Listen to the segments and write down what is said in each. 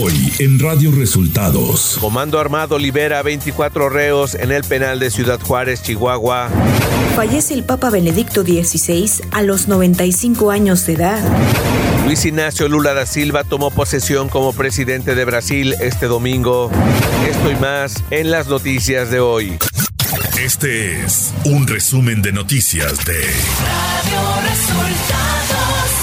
Hoy en Radio Resultados. Comando Armado libera 24 reos en el penal de Ciudad Juárez, Chihuahua. Fallece el Papa Benedicto XVI a los 95 años de edad. Luis Ignacio Lula da Silva tomó posesión como presidente de Brasil este domingo. Esto y más en las noticias de hoy. Este es un resumen de noticias de Radio Resultados.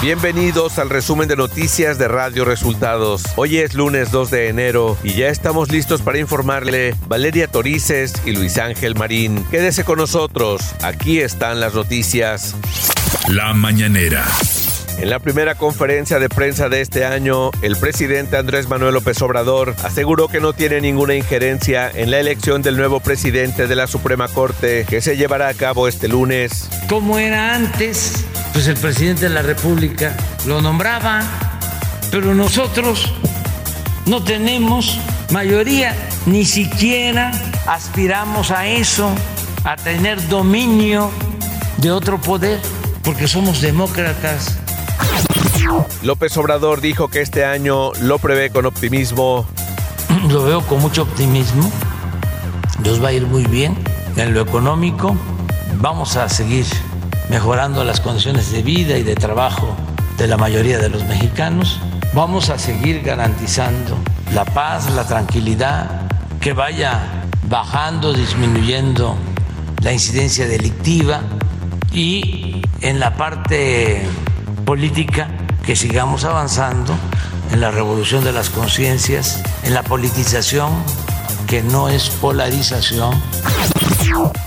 Bienvenidos al resumen de noticias de Radio Resultados. Hoy es lunes 2 de enero y ya estamos listos para informarle Valeria Torices y Luis Ángel Marín. Quédese con nosotros, aquí están las noticias. La mañanera. En la primera conferencia de prensa de este año, el presidente Andrés Manuel López Obrador aseguró que no tiene ninguna injerencia en la elección del nuevo presidente de la Suprema Corte que se llevará a cabo este lunes. Como era antes, pues el presidente de la República lo nombraba, pero nosotros no tenemos mayoría, ni siquiera aspiramos a eso, a tener dominio de otro poder, porque somos demócratas. López Obrador dijo que este año lo prevé con optimismo. Lo veo con mucho optimismo. Nos va a ir muy bien en lo económico. Vamos a seguir mejorando las condiciones de vida y de trabajo de la mayoría de los mexicanos. Vamos a seguir garantizando la paz, la tranquilidad, que vaya bajando, disminuyendo la incidencia delictiva y en la parte política que sigamos avanzando en la revolución de las conciencias, en la politización que no es polarización.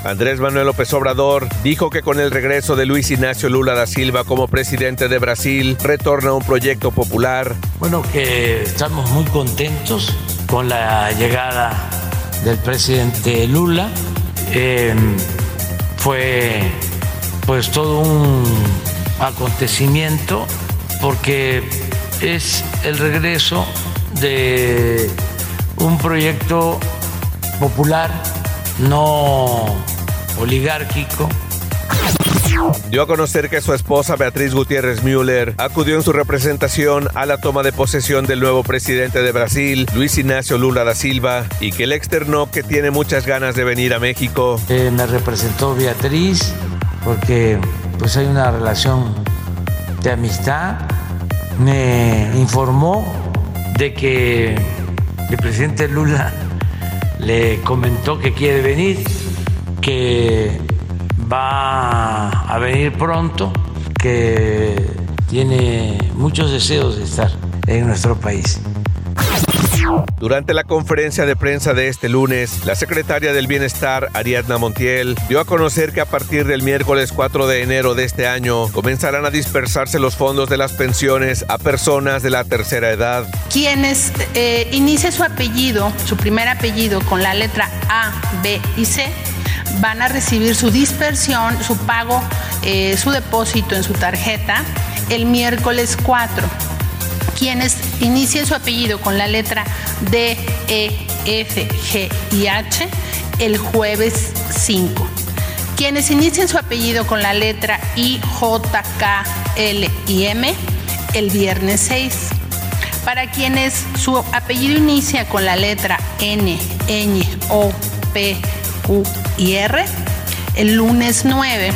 Andrés Manuel López Obrador dijo que con el regreso de Luis Ignacio Lula da Silva como presidente de Brasil retorna un proyecto popular. Bueno, que estamos muy contentos con la llegada del presidente Lula. Eh, fue pues todo un acontecimiento porque es el regreso de un proyecto popular no oligárquico. Dio a conocer que su esposa Beatriz Gutiérrez Müller acudió en su representación a la toma de posesión del nuevo presidente de Brasil, Luis Ignacio Lula da Silva, y que le externó que tiene muchas ganas de venir a México. Eh, me representó Beatriz porque pues hay una relación de amistad. Me informó de que el presidente Lula le comentó que quiere venir, que va a venir pronto, que tiene muchos deseos de estar en nuestro país. Durante la conferencia de prensa de este lunes, la secretaria del Bienestar, Ariadna Montiel, dio a conocer que a partir del miércoles 4 de enero de este año comenzarán a dispersarse los fondos de las pensiones a personas de la tercera edad. Quienes eh, inicie su apellido, su primer apellido con la letra A, B y C, van a recibir su dispersión, su pago, eh, su depósito en su tarjeta el miércoles 4 quienes inicien su apellido con la letra D, E, F, G y H el jueves 5. Quienes inicien su apellido con la letra I, J, K, L y M el viernes 6. Para quienes su apellido inicia con la letra N, Ñ, O, P, Q y R el lunes 9.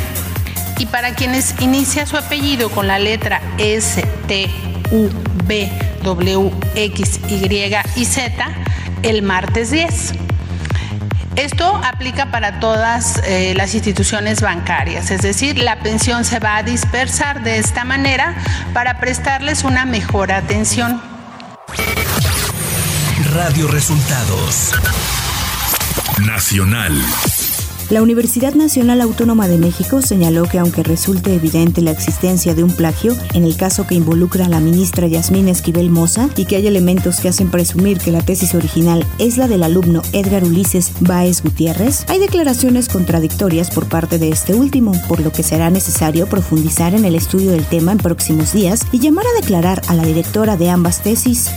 Y para quienes inicia su apellido con la letra S, T, U, B, W, X, Y y Z el martes 10. Esto aplica para todas eh, las instituciones bancarias, es decir, la pensión se va a dispersar de esta manera para prestarles una mejor atención. Radio Resultados Nacional. La Universidad Nacional Autónoma de México señaló que aunque resulte evidente la existencia de un plagio en el caso que involucra a la ministra Yasmín Esquivel Moza y que hay elementos que hacen presumir que la tesis original es la del alumno Edgar Ulises Báez Gutiérrez, hay declaraciones contradictorias por parte de este último, por lo que será necesario profundizar en el estudio del tema en próximos días y llamar a declarar a la directora de ambas tesis.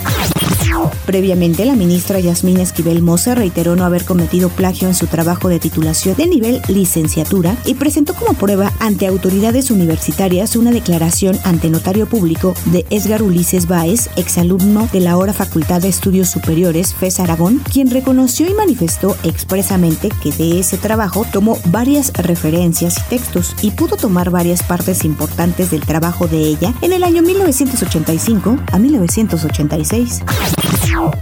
Previamente, la ministra Yasmín Esquivel Moza reiteró no haber cometido plagio en su trabajo de titulación de nivel licenciatura y presentó como prueba ante autoridades universitarias una declaración ante notario público de Edgar Ulises Báez, exalumno de la ahora Facultad de Estudios Superiores FES Aragón, quien reconoció y manifestó expresamente que de ese trabajo tomó varias referencias y textos y pudo tomar varias partes importantes del trabajo de ella en el año 1985 a 1986.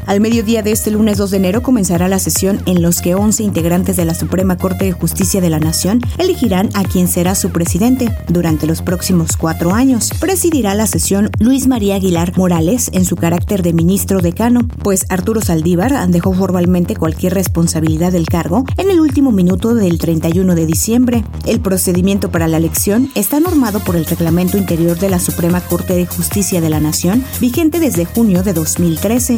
Al mediodía de este lunes 2 de enero comenzará la sesión en los que 11 integrantes de la Suprema Corte de Justicia de la Nación elegirán a quien será su presidente durante los próximos cuatro años. Presidirá la sesión Luis María Aguilar Morales en su carácter de ministro decano, pues Arturo Saldívar dejó formalmente cualquier responsabilidad del cargo en el último minuto del 31 de diciembre. El procedimiento para la elección está normado por el reglamento interior de la Suprema Corte de Justicia de la Nación, vigente desde junio de 2013.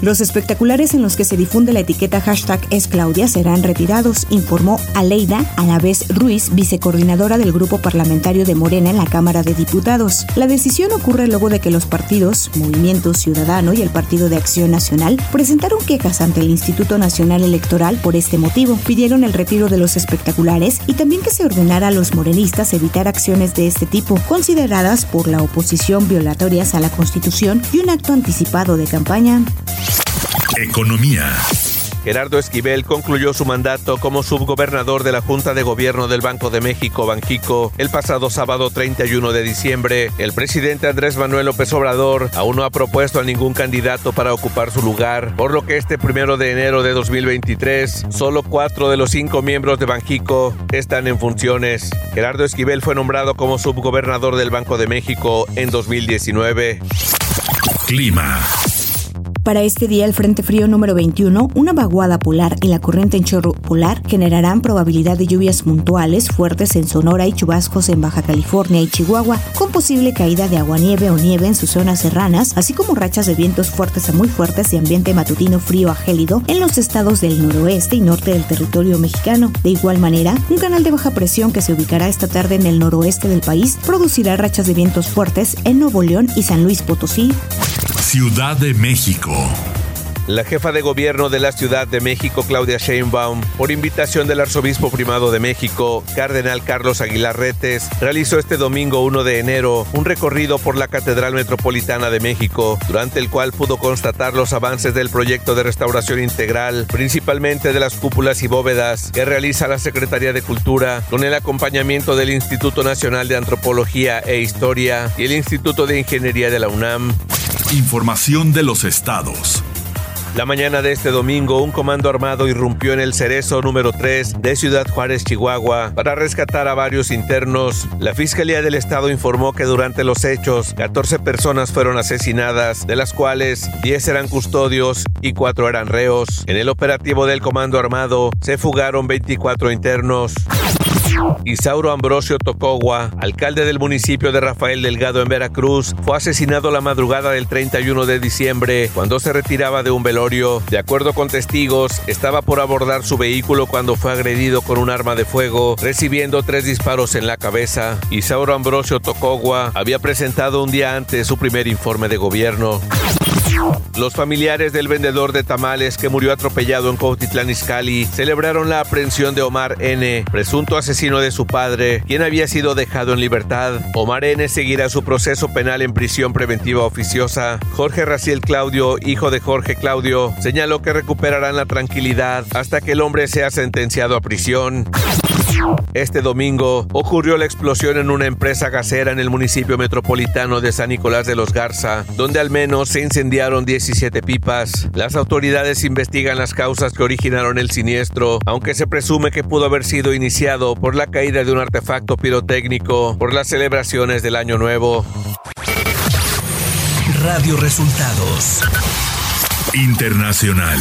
Los espectaculares en los que se difunde la etiqueta hashtag es Claudia serán retirados, informó Aleida Alavés Ruiz, vicecoordinadora del grupo parlamentario de Morena en la Cámara de Diputados. La decisión ocurre luego de que los partidos Movimiento Ciudadano y el Partido de Acción Nacional presentaron quejas ante el Instituto Nacional Electoral por este motivo. Pidieron el retiro de los espectaculares y también que se ordenara a los morenistas evitar acciones de este tipo, consideradas por la oposición violatorias a la Constitución y un acto anticipado de campaña. Economía. Gerardo Esquivel concluyó su mandato como subgobernador de la Junta de Gobierno del Banco de México, Banquico, el pasado sábado 31 de diciembre. El presidente Andrés Manuel López Obrador aún no ha propuesto a ningún candidato para ocupar su lugar, por lo que este primero de enero de 2023, solo cuatro de los cinco miembros de Banquico están en funciones. Gerardo Esquivel fue nombrado como subgobernador del Banco de México en 2019. Clima. Para este día, el Frente Frío número 21, una vaguada polar y la corriente en chorro polar generarán probabilidad de lluvias puntuales fuertes en Sonora y chubascos en Baja California y Chihuahua, con posible caída de aguanieve o nieve en sus zonas serranas, así como rachas de vientos fuertes a muy fuertes y ambiente matutino frío a gélido en los estados del noroeste y norte del territorio mexicano. De igual manera, un canal de baja presión que se ubicará esta tarde en el noroeste del país producirá rachas de vientos fuertes en Nuevo León y San Luis Potosí. Ciudad de México. La jefa de gobierno de la Ciudad de México, Claudia Sheinbaum, por invitación del arzobispo primado de México, Cardenal Carlos Aguilar Retes, realizó este domingo 1 de enero un recorrido por la Catedral Metropolitana de México, durante el cual pudo constatar los avances del proyecto de restauración integral, principalmente de las cúpulas y bóvedas que realiza la Secretaría de Cultura, con el acompañamiento del Instituto Nacional de Antropología e Historia y el Instituto de Ingeniería de la UNAM. Información de los estados. La mañana de este domingo, un comando armado irrumpió en el Cerezo número 3 de Ciudad Juárez, Chihuahua, para rescatar a varios internos. La Fiscalía del Estado informó que durante los hechos, 14 personas fueron asesinadas, de las cuales 10 eran custodios y 4 eran reos. En el operativo del comando armado, se fugaron 24 internos. Isauro Ambrosio Tocogua, alcalde del municipio de Rafael Delgado en Veracruz, fue asesinado la madrugada del 31 de diciembre cuando se retiraba de un velorio. De acuerdo con testigos, estaba por abordar su vehículo cuando fue agredido con un arma de fuego, recibiendo tres disparos en la cabeza. Isauro Ambrosio Tocogua había presentado un día antes su primer informe de gobierno. Los familiares del vendedor de tamales que murió atropellado en Cuautitlán Izcalli celebraron la aprehensión de Omar N., presunto asesino de su padre, quien había sido dejado en libertad. Omar N. seguirá su proceso penal en prisión preventiva oficiosa. Jorge Raciel Claudio, hijo de Jorge Claudio, señaló que recuperarán la tranquilidad hasta que el hombre sea sentenciado a prisión. Este domingo ocurrió la explosión en una empresa gasera en el municipio metropolitano de San Nicolás de los Garza, donde al menos se incendiaron 17 pipas. Las autoridades investigan las causas que originaron el siniestro, aunque se presume que pudo haber sido iniciado por la caída de un artefacto pirotécnico por las celebraciones del Año Nuevo. Radio Resultados. Internacional.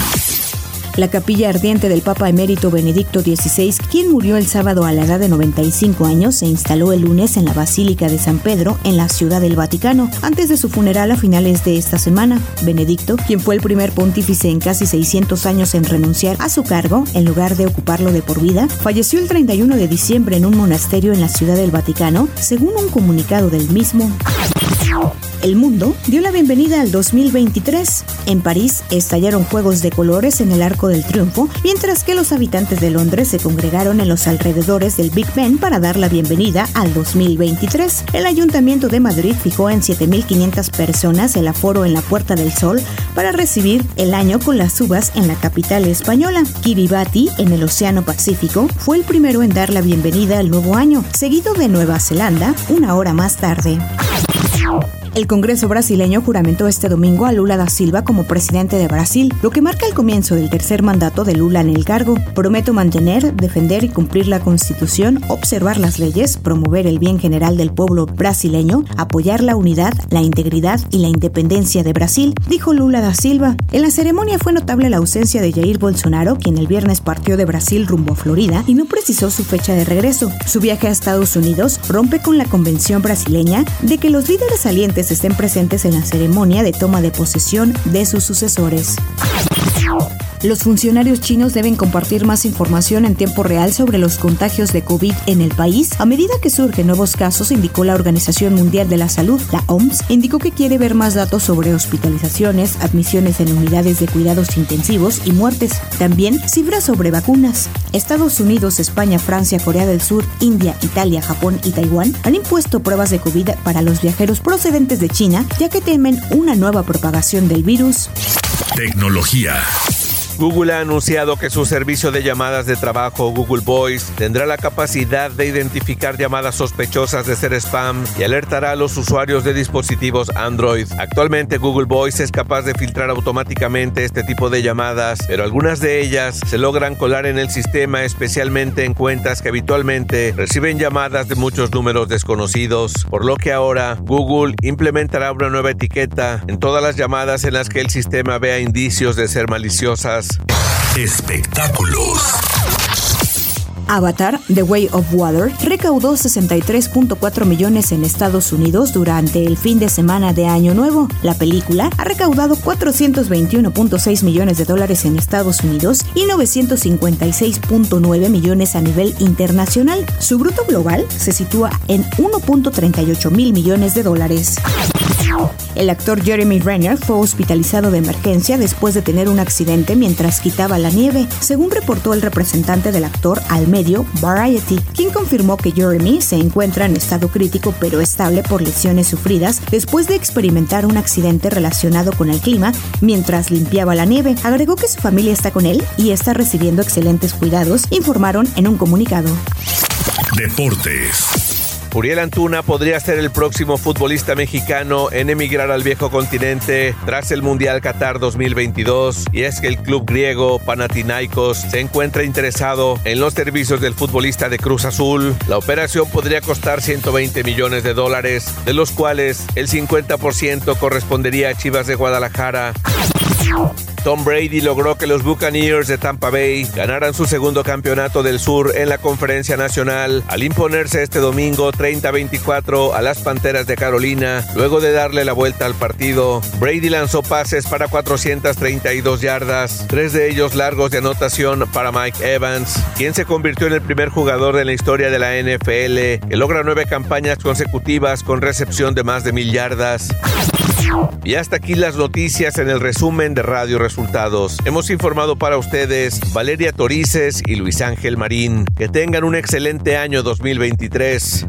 La capilla ardiente del Papa emérito Benedicto XVI, quien murió el sábado a la edad de 95 años, se instaló el lunes en la Basílica de San Pedro, en la Ciudad del Vaticano, antes de su funeral a finales de esta semana. Benedicto, quien fue el primer pontífice en casi 600 años en renunciar a su cargo, en lugar de ocuparlo de por vida, falleció el 31 de diciembre en un monasterio en la Ciudad del Vaticano, según un comunicado del mismo. El mundo dio la bienvenida al 2023. En París estallaron juegos de colores en el Arco del Triunfo, mientras que los habitantes de Londres se congregaron en los alrededores del Big Ben para dar la bienvenida al 2023. El Ayuntamiento de Madrid fijó en 7.500 personas el aforo en la Puerta del Sol para recibir el año con las uvas en la capital española. Kiribati, en el Océano Pacífico, fue el primero en dar la bienvenida al nuevo año, seguido de Nueva Zelanda una hora más tarde. Wow. El Congreso brasileño juramentó este domingo a Lula da Silva como presidente de Brasil, lo que marca el comienzo del tercer mandato de Lula en el cargo. Prometo mantener, defender y cumplir la Constitución, observar las leyes, promover el bien general del pueblo brasileño, apoyar la unidad, la integridad y la independencia de Brasil, dijo Lula da Silva. En la ceremonia fue notable la ausencia de Jair Bolsonaro, quien el viernes partió de Brasil rumbo a Florida y no precisó su fecha de regreso. Su viaje a Estados Unidos rompe con la convención brasileña de que los líderes salientes estén presentes en la ceremonia de toma de posesión de sus sucesores. Los funcionarios chinos deben compartir más información en tiempo real sobre los contagios de COVID en el país a medida que surgen nuevos casos, indicó la Organización Mundial de la Salud, la OMS, indicó que quiere ver más datos sobre hospitalizaciones, admisiones en unidades de cuidados intensivos y muertes. También cifras sobre vacunas. Estados Unidos, España, Francia, Corea del Sur, India, Italia, Japón y Taiwán han impuesto pruebas de COVID para los viajeros procedentes de China, ya que temen una nueva propagación del virus. Tecnología. Google ha anunciado que su servicio de llamadas de trabajo Google Voice tendrá la capacidad de identificar llamadas sospechosas de ser spam y alertará a los usuarios de dispositivos Android. Actualmente Google Voice es capaz de filtrar automáticamente este tipo de llamadas, pero algunas de ellas se logran colar en el sistema especialmente en cuentas que habitualmente reciben llamadas de muchos números desconocidos, por lo que ahora Google implementará una nueva etiqueta en todas las llamadas en las que el sistema vea indicios de ser maliciosas Espectáculos. Avatar, The Way of Water, recaudó 63.4 millones en Estados Unidos durante el fin de semana de Año Nuevo. La película ha recaudado 421.6 millones de dólares en Estados Unidos y 956.9 millones a nivel internacional. Su bruto global se sitúa en 1.38 mil millones de dólares. El actor Jeremy Renner fue hospitalizado de emergencia después de tener un accidente mientras quitaba la nieve, según reportó el representante del actor al medio Variety, quien confirmó que Jeremy se encuentra en estado crítico pero estable por lesiones sufridas después de experimentar un accidente relacionado con el clima mientras limpiaba la nieve. Agregó que su familia está con él y está recibiendo excelentes cuidados, informaron en un comunicado. Deportes. Uriel Antuna podría ser el próximo futbolista mexicano en emigrar al viejo continente tras el Mundial Qatar 2022 y es que el club griego Panathinaikos se encuentra interesado en los servicios del futbolista de Cruz Azul. La operación podría costar 120 millones de dólares, de los cuales el 50% correspondería a Chivas de Guadalajara. Tom Brady logró que los Buccaneers de Tampa Bay ganaran su segundo campeonato del sur en la conferencia nacional al imponerse este domingo 30-24 a las Panteras de Carolina. Luego de darle la vuelta al partido, Brady lanzó pases para 432 yardas, tres de ellos largos de anotación para Mike Evans, quien se convirtió en el primer jugador en la historia de la NFL que logra nueve campañas consecutivas con recepción de más de mil yardas. Y hasta aquí las noticias en el resumen de Radio Resultados. Hemos informado para ustedes Valeria Torices y Luis Ángel Marín. Que tengan un excelente año 2023.